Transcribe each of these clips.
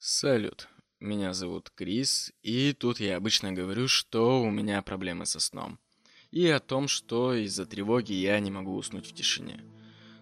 Салют, меня зовут Крис, и тут я обычно говорю, что у меня проблемы со сном. И о том, что из-за тревоги я не могу уснуть в тишине.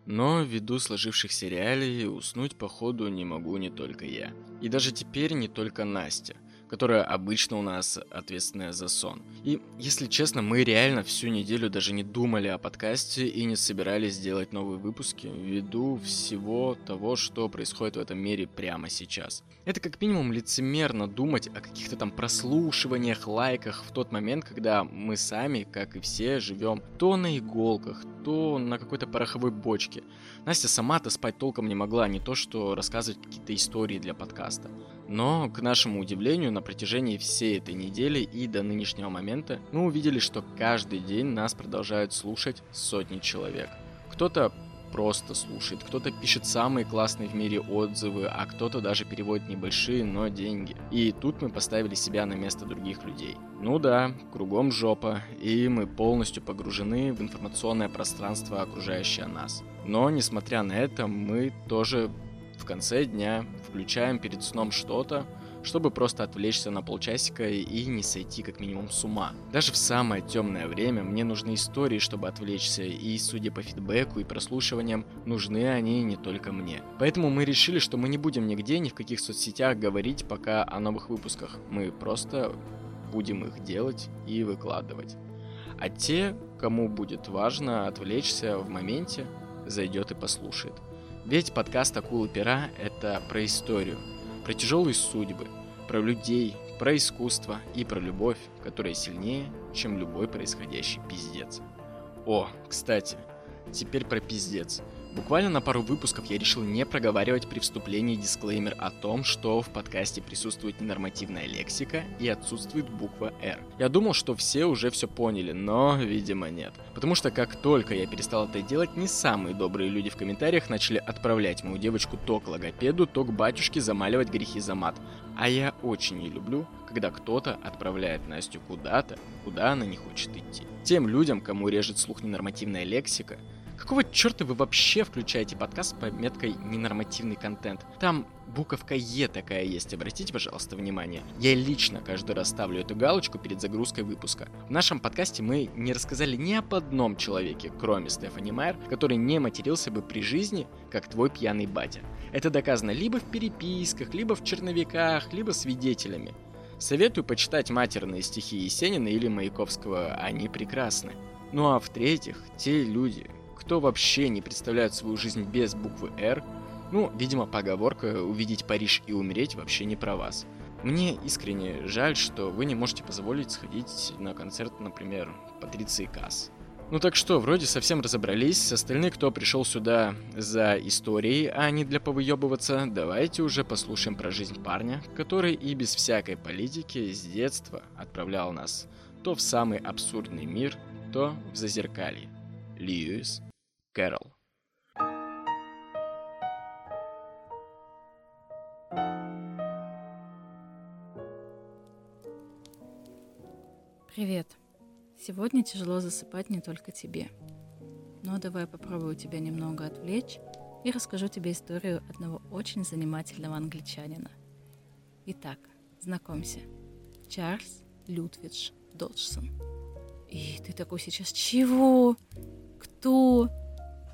Но ввиду сложившихся реалий, уснуть походу не могу не только я. И даже теперь не только Настя которая обычно у нас ответственная за сон. И, если честно, мы реально всю неделю даже не думали о подкасте и не собирались делать новые выпуски ввиду всего того, что происходит в этом мире прямо сейчас. Это как минимум лицемерно думать о каких-то там прослушиваниях, лайках в тот момент, когда мы сами, как и все, живем то на иголках, то на какой-то пороховой бочке. Настя сама-то спать толком не могла, не то что рассказывать какие-то истории для подкаста. Но, к нашему удивлению, на протяжении всей этой недели и до нынешнего момента мы увидели, что каждый день нас продолжают слушать сотни человек. Кто-то просто слушает, кто-то пишет самые классные в мире отзывы, а кто-то даже переводит небольшие, но деньги. И тут мы поставили себя на место других людей. Ну да, кругом жопа, и мы полностью погружены в информационное пространство, окружающее нас. Но, несмотря на это, мы тоже в конце дня включаем перед сном что-то, чтобы просто отвлечься на полчасика и не сойти как минимум с ума. Даже в самое темное время мне нужны истории, чтобы отвлечься, и судя по фидбэку и прослушиваниям, нужны они не только мне. Поэтому мы решили, что мы не будем нигде, ни в каких соцсетях говорить пока о новых выпусках. Мы просто будем их делать и выкладывать. А те, кому будет важно отвлечься в моменте, зайдет и послушает. Ведь подкаст «Акулы пера» — это про историю, про тяжелые судьбы, про людей, про искусство и про любовь, которая сильнее, чем любой происходящий пиздец. О, кстати, теперь про пиздец — Буквально на пару выпусков я решил не проговаривать при вступлении дисклеймер о том, что в подкасте присутствует ненормативная лексика и отсутствует буква R. Я думал, что все уже все поняли, но, видимо, нет. Потому что как только я перестал это делать, не самые добрые люди в комментариях начали отправлять мою девочку то к логопеду, то к батюшке замаливать грехи за мат. А я очень не люблю, когда кто-то отправляет Настю куда-то, куда она не хочет идти. Тем людям, кому режет слух ненормативная лексика, Какого черта вы вообще включаете подкаст с пометкой «ненормативный контент»? Там буковка Е такая есть, обратите, пожалуйста, внимание. Я лично каждый раз ставлю эту галочку перед загрузкой выпуска. В нашем подкасте мы не рассказали ни об одном человеке, кроме Стефани Майер, который не матерился бы при жизни, как твой пьяный батя. Это доказано либо в переписках, либо в черновиках, либо свидетелями. Советую почитать матерные стихи Есенина или Маяковского, они прекрасны. Ну а в-третьих, те люди, кто вообще не представляет свою жизнь без буквы «Р», ну, видимо, поговорка «увидеть Париж и умереть» вообще не про вас. Мне искренне жаль, что вы не можете позволить сходить на концерт, например, Патриции Касс. Ну так что, вроде совсем разобрались, остальные, кто пришел сюда за историей, а не для повыебываться, давайте уже послушаем про жизнь парня, который и без всякой политики с детства отправлял нас то в самый абсурдный мир, то в зазеркалье. Льюис Кэрол. Привет. Сегодня тяжело засыпать не только тебе. Но давай попробую тебя немного отвлечь и расскажу тебе историю одного очень занимательного англичанина. Итак, знакомься. Чарльз Лютвидж Доджсон. И ты такой сейчас, чего? Кто?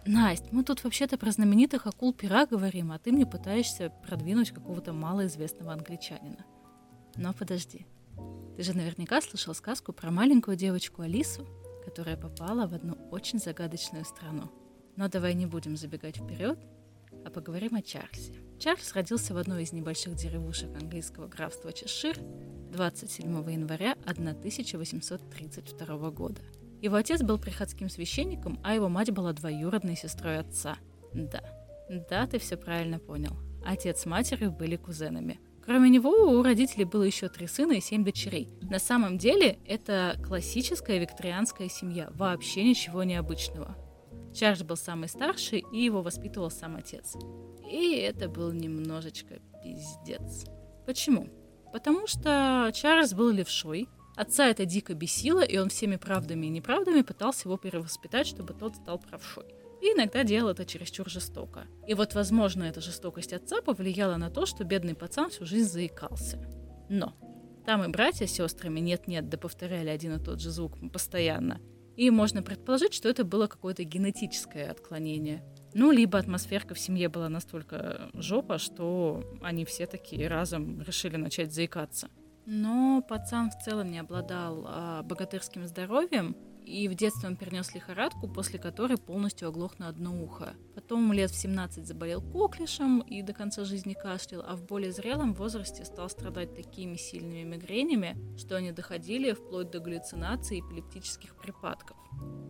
Настя, мы тут вообще-то про знаменитых акул пера говорим, а ты мне пытаешься продвинуть какого-то малоизвестного англичанина. Но подожди. Ты же наверняка слышал сказку про маленькую девочку Алису, которая попала в одну очень загадочную страну. Но давай не будем забегать вперед, а поговорим о Чарльзе. Чарльз родился в одной из небольших деревушек английского графства Чешир 27 января 1832 года. Его отец был приходским священником, а его мать была двоюродной сестрой отца. Да, да, ты все правильно понял. Отец с матерью были кузенами. Кроме него у родителей было еще три сына и семь дочерей. На самом деле это классическая викторианская семья, вообще ничего необычного. Чарльз был самый старший, и его воспитывал сам отец. И это был немножечко пиздец. Почему? Потому что Чарльз был левшой, Отца это дико бесило, и он всеми правдами и неправдами пытался его перевоспитать, чтобы тот стал правшой. и иногда делал это чересчур жестоко. И вот, возможно, эта жестокость отца повлияла на то, что бедный пацан всю жизнь заикался. Но там и братья с сестрами нет-нет, да повторяли один и тот же звук постоянно. И можно предположить, что это было какое-то генетическое отклонение. Ну, либо атмосферка в семье была настолько жопа, что они все такие разом решили начать заикаться. Но пацан в целом не обладал а, богатырским здоровьем, и в детстве он перенес лихорадку, после которой полностью оглох на одно ухо. Потом лет в 17 заболел коклишем и до конца жизни кашлял, а в более зрелом возрасте стал страдать такими сильными мигренями, что они доходили вплоть до галлюцинаций и эпилептических припадков.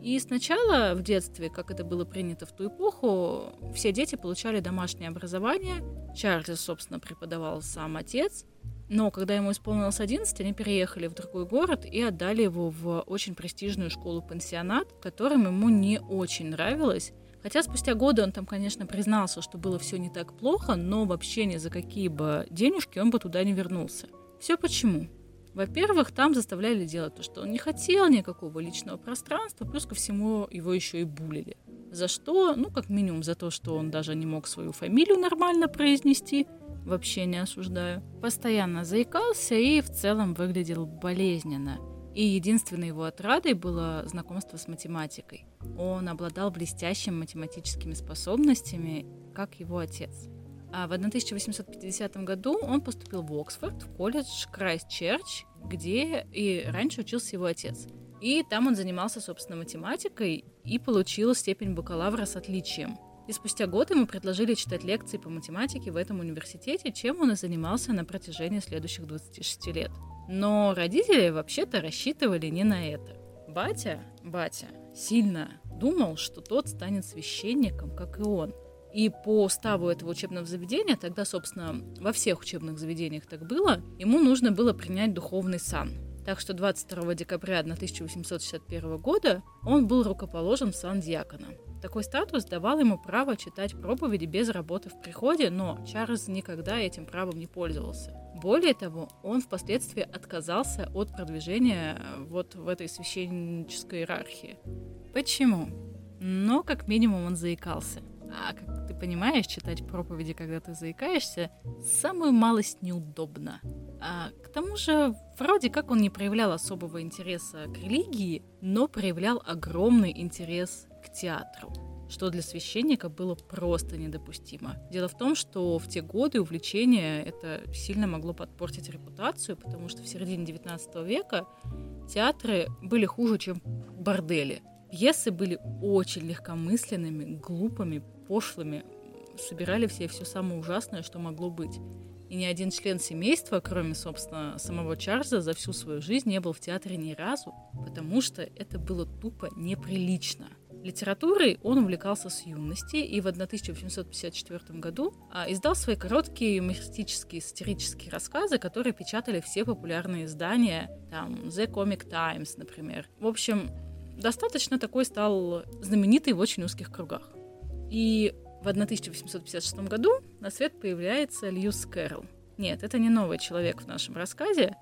И сначала в детстве, как это было принято в ту эпоху, все дети получали домашнее образование. Чарльз, собственно, преподавал сам отец, но когда ему исполнилось 11, они переехали в другой город и отдали его в очень престижную школу-пансионат, которым ему не очень нравилось. Хотя спустя годы он там, конечно, признался, что было все не так плохо, но вообще ни за какие бы денежки он бы туда не вернулся. Все почему? Во-первых, там заставляли делать то, что он не хотел, никакого личного пространства, плюс ко всему его еще и булили. За что? Ну, как минимум за то, что он даже не мог свою фамилию нормально произнести – вообще не осуждаю. Постоянно заикался и в целом выглядел болезненно. И единственной его отрадой было знакомство с математикой. Он обладал блестящими математическими способностями, как его отец. А в 1850 году он поступил в Оксфорд, в колледж Крайст-Черч, где и раньше учился его отец. И там он занимался, собственно, математикой и получил степень бакалавра с отличием – и спустя год ему предложили читать лекции по математике в этом университете, чем он и занимался на протяжении следующих 26 лет. Но родители вообще-то рассчитывали не на это. Батя, батя, сильно думал, что тот станет священником, как и он. И по уставу этого учебного заведения, тогда, собственно, во всех учебных заведениях так было, ему нужно было принять духовный сан. Так что 22 декабря 1861 года он был рукоположен в сан диакона. Такой статус давал ему право читать проповеди без работы в приходе, но Чарльз никогда этим правом не пользовался. Более того, он впоследствии отказался от продвижения э, вот в этой священнической иерархии. Почему? Но как минимум он заикался. А как ты понимаешь, читать проповеди, когда ты заикаешься, самую малость неудобно. А к тому же, вроде как он не проявлял особого интереса к религии, но проявлял огромный интерес к театру что для священника было просто недопустимо. Дело в том, что в те годы увлечение это сильно могло подпортить репутацию, потому что в середине 19 века театры были хуже, чем бордели. Пьесы были очень легкомысленными, глупыми, пошлыми, собирали все все самое ужасное, что могло быть. И ни один член семейства, кроме, собственно, самого Чарльза, за всю свою жизнь не был в театре ни разу, потому что это было тупо неприлично – Литературой он увлекался с юности и в 1854 году а, издал свои короткие юмористические сатирические рассказы, которые печатали все популярные издания, там The Comic Times, например. В общем, достаточно такой стал знаменитый в очень узких кругах. И в 1856 году на свет появляется Льюис Кэрролл. Нет, это не новый человек в нашем рассказе.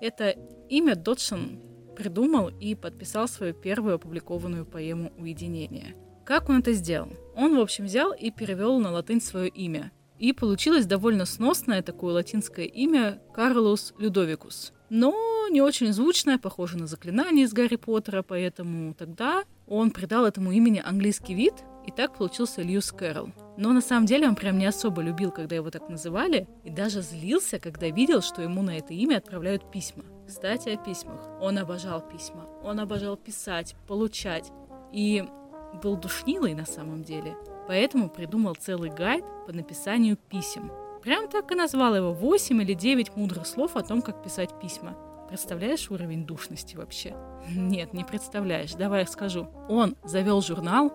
Это имя Додсон придумал и подписал свою первую опубликованную поэму «Уединение». Как он это сделал? Он, в общем, взял и перевел на латынь свое имя. И получилось довольно сносное такое латинское имя Карлос Людовикус. Но не очень звучное, похоже на заклинание из Гарри Поттера, поэтому тогда он придал этому имени английский вид, и так получился Льюис Кэрролл. Но на самом деле он прям не особо любил, когда его так называли, и даже злился, когда видел, что ему на это имя отправляют письма. Кстати, о письмах. Он обожал письма. Он обожал писать, получать. И был душнилой на самом деле. Поэтому придумал целый гайд по написанию писем. Прям так и назвал его 8 или 9 мудрых слов о том, как писать письма. Представляешь уровень душности вообще? Нет, не представляешь. Давай я скажу. Он завел журнал,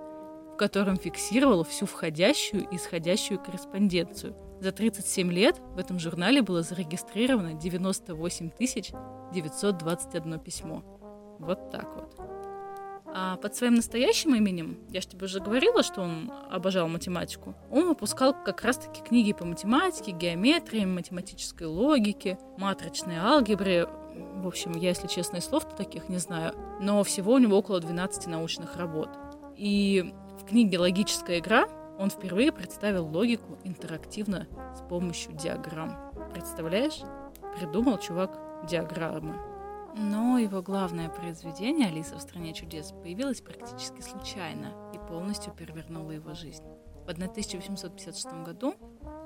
котором фиксировал всю входящую и исходящую корреспонденцию – за 37 лет в этом журнале было зарегистрировано 98 921 письмо. Вот так вот. А под своим настоящим именем, я же тебе уже говорила, что он обожал математику, он выпускал как раз-таки книги по математике, геометрии, математической логике, матричной алгебре. В общем, я, если честно, и слов таких не знаю. Но всего у него около 12 научных работ. И книге «Логическая игра» он впервые представил логику интерактивно с помощью диаграмм. Представляешь? Придумал чувак диаграммы. Но его главное произведение «Алиса в стране чудес» появилось практически случайно и полностью перевернуло его жизнь. В 1856 году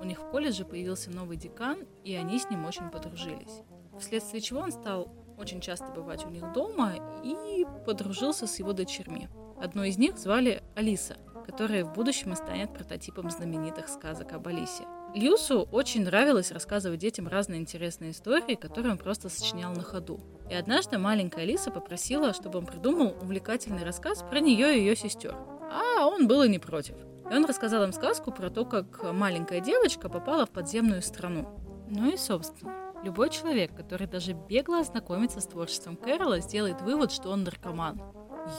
у них в колледже появился новый декан, и они с ним очень подружились. Вследствие чего он стал очень часто бывать у них дома и подружился с его дочерьми. Одну из них звали Алиса, которая в будущем и станет прототипом знаменитых сказок об Алисе. Льюсу очень нравилось рассказывать детям разные интересные истории, которые он просто сочинял на ходу. И однажды маленькая Алиса попросила, чтобы он придумал увлекательный рассказ про нее и ее сестер. А он был и не против. И он рассказал им сказку про то, как маленькая девочка попала в подземную страну. Ну и, собственно, любой человек, который даже бегло ознакомится с творчеством Кэрола, сделает вывод, что он наркоман.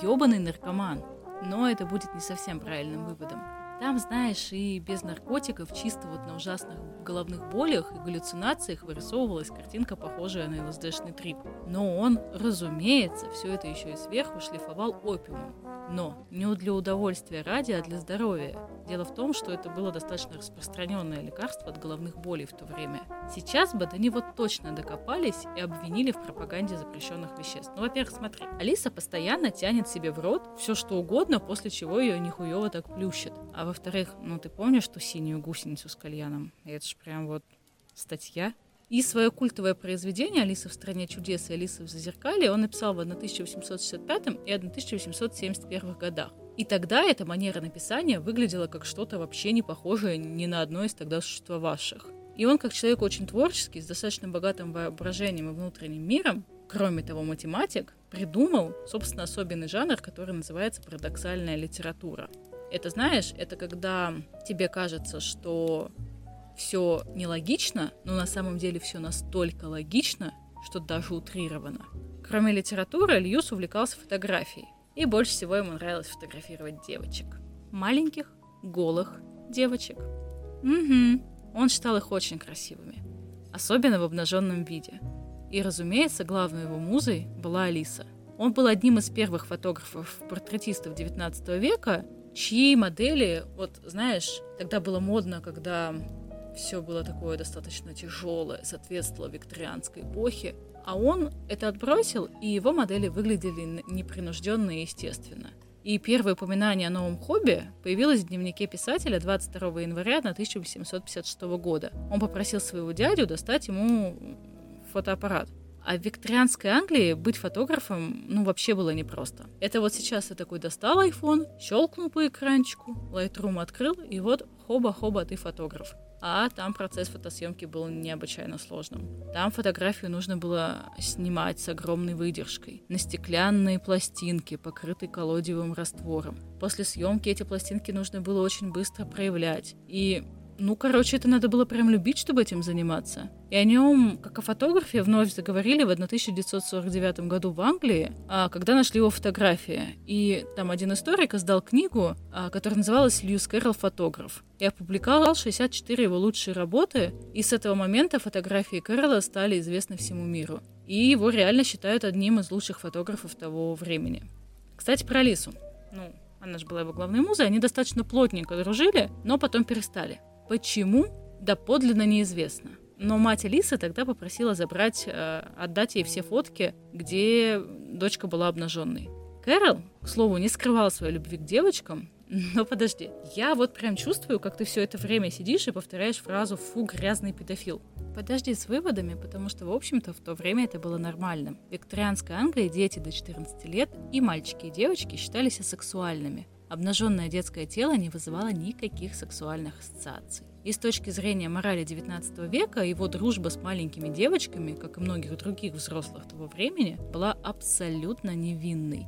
Ёбаный наркоман. Но это будет не совсем правильным выводом. Там, знаешь, и без наркотиков, чисто вот на ужасных головных болях и галлюцинациях вырисовывалась картинка, похожая на ЛСДшный трип. Но он, разумеется, все это еще и сверху шлифовал опиумом. Но не для удовольствия ради, а для здоровья. Дело в том, что это было достаточно распространенное лекарство от головных болей в то время. Сейчас бы до него точно докопались и обвинили в пропаганде запрещенных веществ. Ну, во-первых, смотри, Алиса постоянно тянет себе в рот все что угодно, после чего ее нихуево так плющит. А во-вторых, ну ты помнишь ту синюю гусеницу с кальяном? Это ж прям вот статья и свое культовое произведение «Алиса в стране чудес» и «Алиса в зазеркалье» он написал в 1865 и 1871 годах. И тогда эта манера написания выглядела как что-то вообще не похожее ни на одно из тогда существовавших. И он, как человек очень творческий, с достаточно богатым воображением и внутренним миром, кроме того, математик, придумал, собственно, особенный жанр, который называется парадоксальная литература. Это, знаешь, это когда тебе кажется, что все нелогично, но на самом деле все настолько логично, что даже утрировано. Кроме литературы, Льюс увлекался фотографией. И больше всего ему нравилось фотографировать девочек. Маленьких, голых девочек. Угу. Он считал их очень красивыми. Особенно в обнаженном виде. И, разумеется, главной его музой была Алиса. Он был одним из первых фотографов-портретистов 19 века, чьи модели, вот знаешь, тогда было модно, когда все было такое достаточно тяжелое, соответствовало викторианской эпохе. А он это отбросил, и его модели выглядели непринужденно и естественно. И первое упоминание о новом хобби появилось в дневнике писателя 22 января 1756 года. Он попросил своего дядю достать ему фотоаппарат. А в викторианской Англии быть фотографом, ну, вообще было непросто. Это вот сейчас я такой достал iPhone, щелкнул по экранчику, Lightroom открыл, и вот хоба-хоба, ты фотограф а там процесс фотосъемки был необычайно сложным. Там фотографию нужно было снимать с огромной выдержкой, на стеклянные пластинки, покрытые колодиевым раствором. После съемки эти пластинки нужно было очень быстро проявлять. И ну, короче, это надо было прям любить, чтобы этим заниматься. И о нем, как о фотографе, вновь заговорили в 1949 году в Англии, а, когда нашли его фотографии. И там один историк издал книгу, а, которая называлась «Льюис Кэрролл. Фотограф». И опубликовал 64 его лучшие работы, и с этого момента фотографии Кэрролла стали известны всему миру. И его реально считают одним из лучших фотографов того времени. Кстати, про Алису. Ну, она же была его главной музой, они достаточно плотненько дружили, но потом перестали. Почему? Да подлинно неизвестно. Но мать Алисы тогда попросила забрать, э, отдать ей все фотки, где дочка была обнаженной. Кэрол, к слову, не скрывал своей любви к девочкам, но подожди, я вот прям чувствую, как ты все это время сидишь и повторяешь фразу «фу, грязный педофил». Подожди с выводами, потому что, в общем-то, в то время это было нормальным. В викторианской Англии дети до 14 лет и мальчики и девочки считались асексуальными. Обнаженное детское тело не вызывало никаких сексуальных ассоциаций. И с точки зрения морали XIX века, его дружба с маленькими девочками, как и многих других взрослых того времени, была абсолютно невинной.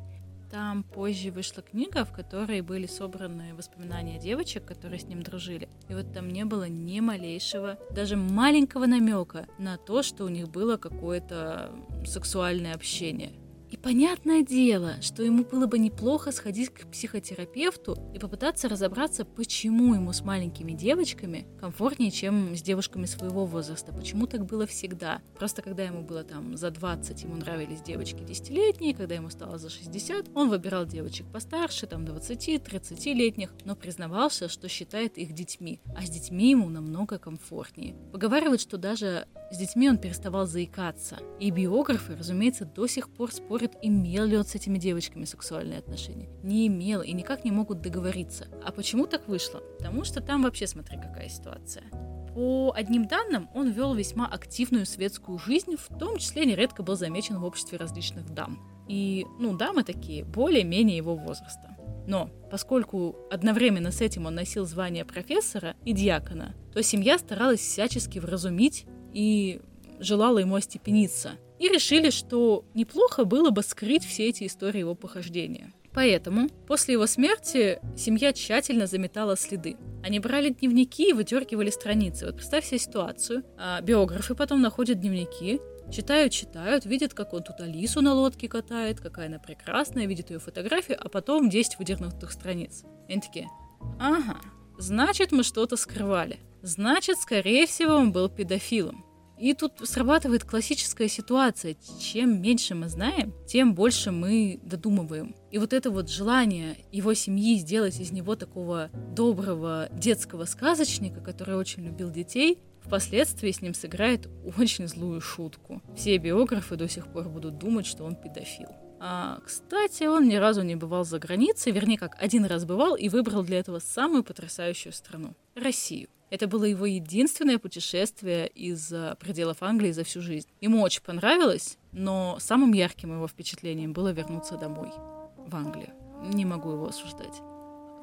Там позже вышла книга, в которой были собраны воспоминания девочек, которые с ним дружили. И вот там не было ни малейшего, даже маленького намека на то, что у них было какое-то сексуальное общение. И понятное дело, что ему было бы неплохо сходить к психотерапевту и попытаться разобраться, почему ему с маленькими девочками комфортнее, чем с девушками своего возраста. Почему так было всегда. Просто когда ему было там за 20, ему нравились девочки десятилетние, когда ему стало за 60, он выбирал девочек постарше, там 20-30-летних, но признавался, что считает их детьми. А с детьми ему намного комфортнее. Поговаривают, что даже с детьми он переставал заикаться. И биографы, разумеется, до сих пор спорят спорят, имел ли он с этими девочками сексуальные отношения. Не имел и никак не могут договориться. А почему так вышло? Потому что там вообще смотри какая ситуация. По одним данным, он вел весьма активную светскую жизнь, в том числе нередко был замечен в обществе различных дам. И, ну, дамы такие, более-менее его возраста. Но поскольку одновременно с этим он носил звание профессора и диакона, то семья старалась всячески вразумить и желала ему остепениться – и решили, что неплохо было бы скрыть все эти истории его похождения. Поэтому после его смерти семья тщательно заметала следы. Они брали дневники и выдергивали страницы. Вот представь себе ситуацию. А биографы потом находят дневники, читают, читают, видят, как он тут Алису на лодке катает, какая она прекрасная, видят ее фотографию, а потом 10 выдернутых страниц. И они такие, ага, значит, мы что-то скрывали. Значит, скорее всего, он был педофилом. И тут срабатывает классическая ситуация. Чем меньше мы знаем, тем больше мы додумываем. И вот это вот желание его семьи сделать из него такого доброго детского сказочника, который очень любил детей, впоследствии с ним сыграет очень злую шутку. Все биографы до сих пор будут думать, что он педофил. А, кстати, он ни разу не бывал за границей, вернее, как один раз бывал и выбрал для этого самую потрясающую страну — Россию. Это было его единственное путешествие из пределов Англии за всю жизнь. Ему очень понравилось, но самым ярким его впечатлением было вернуться домой, в Англию. Не могу его осуждать.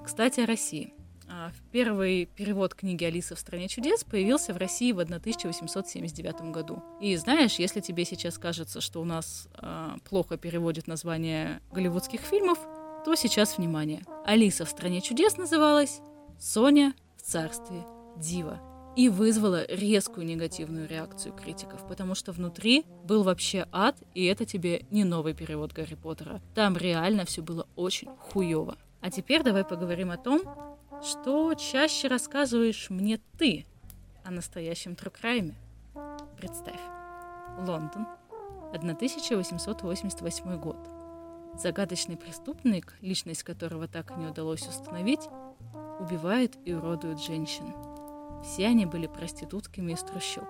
Кстати, о России. А, первый перевод книги «Алиса в стране чудес» появился в России в 1879 году. И знаешь, если тебе сейчас кажется, что у нас э, плохо переводят названия голливудских фильмов, то сейчас внимание. «Алиса в стране чудес» называлась «Соня в царстве Дива и вызвала резкую негативную реакцию критиков, потому что внутри был вообще ад, и это тебе не новый перевод Гарри Поттера. Там реально все было очень хуево. А теперь давай поговорим о том, что чаще рассказываешь мне ты о настоящем трукрайме. Представь. Лондон, 1888 год. Загадочный преступник, личность которого так и не удалось установить, убивает и уродует женщин – все они были проститутками из трущоб.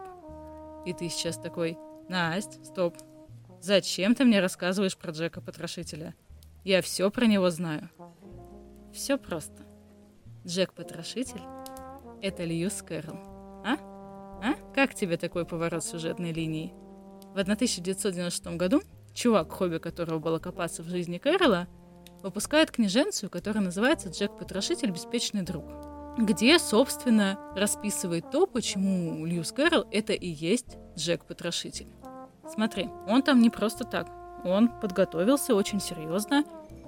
И ты сейчас такой, Насть, стоп. Зачем ты мне рассказываешь про Джека Потрошителя? Я все про него знаю. Все просто. Джек Потрошитель — это Льюис Кэрролл. А? А? Как тебе такой поворот сюжетной линии? В 1996 году чувак, хобби которого было копаться в жизни Кэрролла, выпускает книженцию, которая называется «Джек Потрошитель. Беспечный друг» где, собственно, расписывает то, почему Льюис Кэрролл — это и есть Джек-потрошитель. Смотри, он там не просто так. Он подготовился очень серьезно,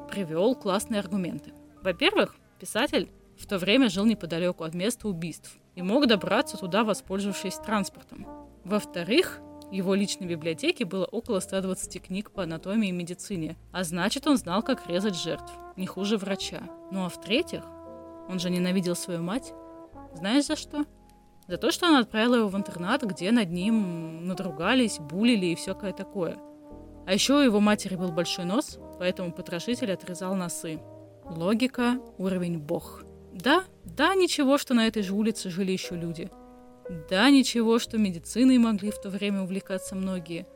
привел классные аргументы. Во-первых, писатель в то время жил неподалеку от места убийств и мог добраться туда, воспользовавшись транспортом. Во-вторых, его личной библиотеке было около 120 книг по анатомии и медицине, а значит, он знал, как резать жертв, не хуже врача. Ну а в-третьих, он же ненавидел свою мать. Знаешь за что? За то, что она отправила его в интернат, где над ним надругались, булили и всякое такое. А еще у его матери был большой нос, поэтому потрошитель отрезал носы. Логика, уровень бог. Да, да, ничего, что на этой же улице жили еще люди. Да, ничего, что медициной могли в то время увлекаться многие.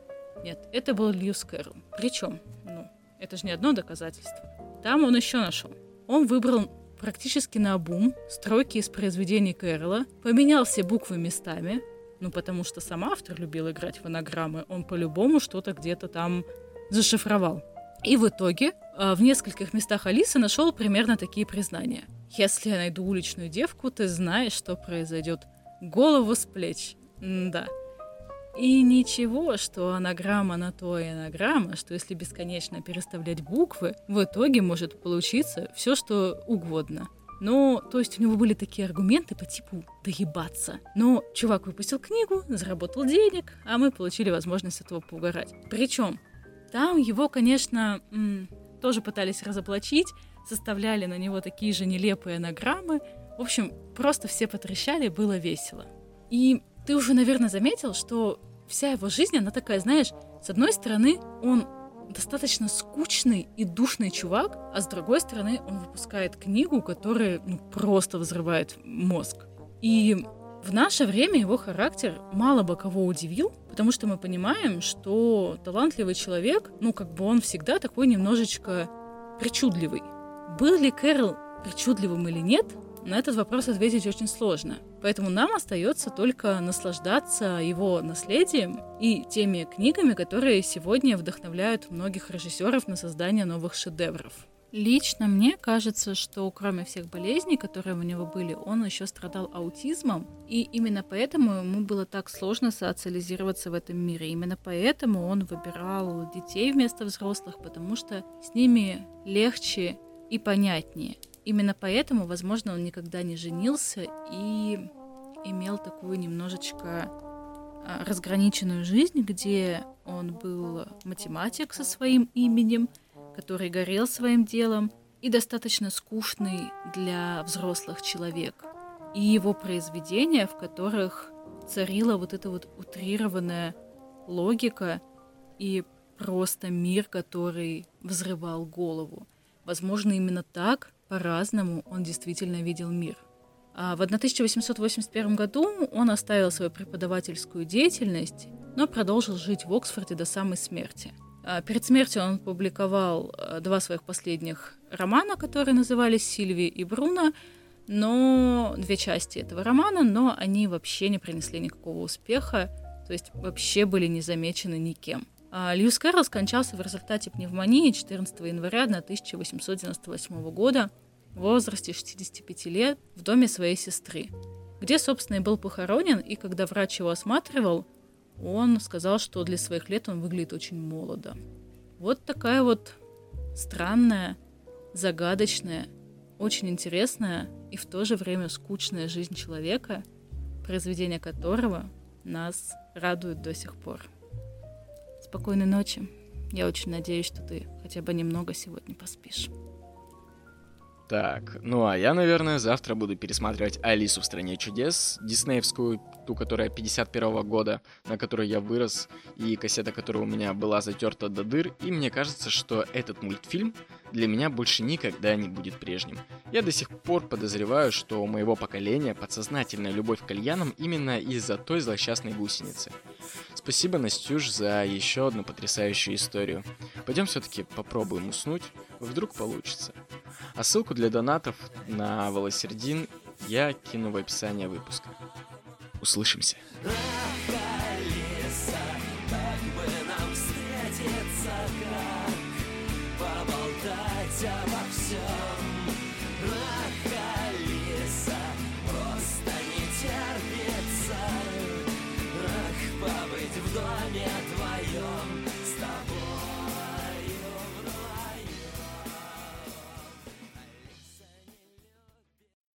Нет, это был Льюис Кэрролл. Причем, ну, это же не одно доказательство. Там он еще нашел. Он выбрал практически на обум строки из произведений Кэрролла, поменял все буквы местами, ну потому что сам автор любил играть в анаграммы, он по-любому что-то где-то там зашифровал. И в итоге а, в нескольких местах Алисы нашел примерно такие признания. «Если я найду уличную девку, ты знаешь, что произойдет. Голову с плеч». М да. И ничего, что анаграмма на то и анаграмма, что если бесконечно переставлять буквы, в итоге может получиться все, что угодно. Но, то есть у него были такие аргументы по типу доебаться. Но чувак выпустил книгу, заработал денег, а мы получили возможность этого поугарать. Причем Там его, конечно, тоже пытались разоблачить, составляли на него такие же нелепые анаграммы. В общем, просто все потрящали, было весело. И ты уже, наверное, заметил, что вся его жизнь, она такая, знаешь, с одной стороны, он достаточно скучный и душный чувак, а с другой стороны, он выпускает книгу, которая ну, просто взрывает мозг. И в наше время его характер мало бы кого удивил, потому что мы понимаем, что талантливый человек, ну, как бы он всегда такой немножечко причудливый. Был ли Кэрол причудливым или нет, на этот вопрос ответить очень сложно. Поэтому нам остается только наслаждаться его наследием и теми книгами, которые сегодня вдохновляют многих режиссеров на создание новых шедевров. Лично мне кажется, что кроме всех болезней, которые у него были, он еще страдал аутизмом, и именно поэтому ему было так сложно социализироваться в этом мире. Именно поэтому он выбирал детей вместо взрослых, потому что с ними легче и понятнее. Именно поэтому, возможно, он никогда не женился и имел такую немножечко а, разграниченную жизнь, где он был математик со своим именем, который горел своим делом, и достаточно скучный для взрослых человек. И его произведения, в которых царила вот эта вот утрированная логика и просто мир, который взрывал голову. Возможно, именно так по-разному он действительно видел мир. А в 1881 году он оставил свою преподавательскую деятельность, но продолжил жить в Оксфорде до самой смерти. А перед смертью он публиковал э, два своих последних романа, которые назывались «Сильви и Бруно», но две части этого романа, но они вообще не принесли никакого успеха, то есть вообще были не замечены никем. А Льюис Кэрролл скончался в результате пневмонии 14 января 1898 года в возрасте 65 лет в доме своей сестры, где, собственно, и был похоронен, и когда врач его осматривал, он сказал, что для своих лет он выглядит очень молодо. Вот такая вот странная, загадочная, очень интересная и в то же время скучная жизнь человека, произведение которого нас радует до сих пор. Спокойной ночи. Я очень надеюсь, что ты хотя бы немного сегодня поспишь. Так, ну а я, наверное, завтра буду пересматривать Алису в стране чудес, диснеевскую, ту, которая 51 -го года, на которой я вырос, и кассета, которая у меня была затерта до дыр, и мне кажется, что этот мультфильм для меня больше никогда не будет прежним. Я до сих пор подозреваю, что у моего поколения подсознательная любовь к кальянам именно из-за той злосчастной гусеницы. Спасибо, Настюш, за еще одну потрясающую историю. Пойдем все-таки попробуем уснуть, вдруг получится. А ссылку для донатов на Волосердин я кину в описание выпуска. Услышимся.